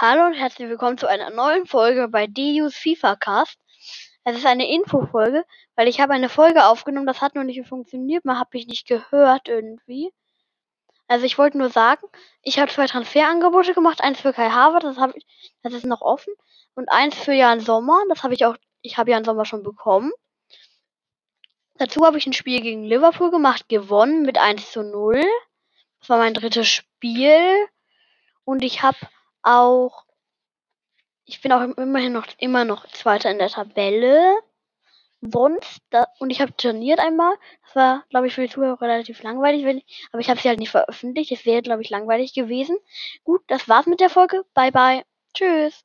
Hallo und herzlich willkommen zu einer neuen Folge bei DU's FIFA Cast. Es ist eine Infofolge, weil ich habe eine Folge aufgenommen, das hat noch nicht funktioniert, man hat mich nicht gehört irgendwie. Also ich wollte nur sagen, ich habe zwei Transferangebote gemacht, eins für Kai Harvard, das habe ich, das ist noch offen, und eins für Jan Sommer, das habe ich auch, ich habe Jan Sommer schon bekommen. Dazu habe ich ein Spiel gegen Liverpool gemacht, gewonnen mit 1 zu 0. Das war mein drittes Spiel. Und ich habe auch, ich bin auch immerhin noch, immer noch Zweiter in der Tabelle. Sonst, da, und ich habe trainiert einmal. Das war, glaube ich, für die Zuhörer relativ langweilig, wenn aber ich habe sie halt nicht veröffentlicht. Es wäre, glaube ich, langweilig gewesen. Gut, das war's mit der Folge. Bye, bye. Tschüss.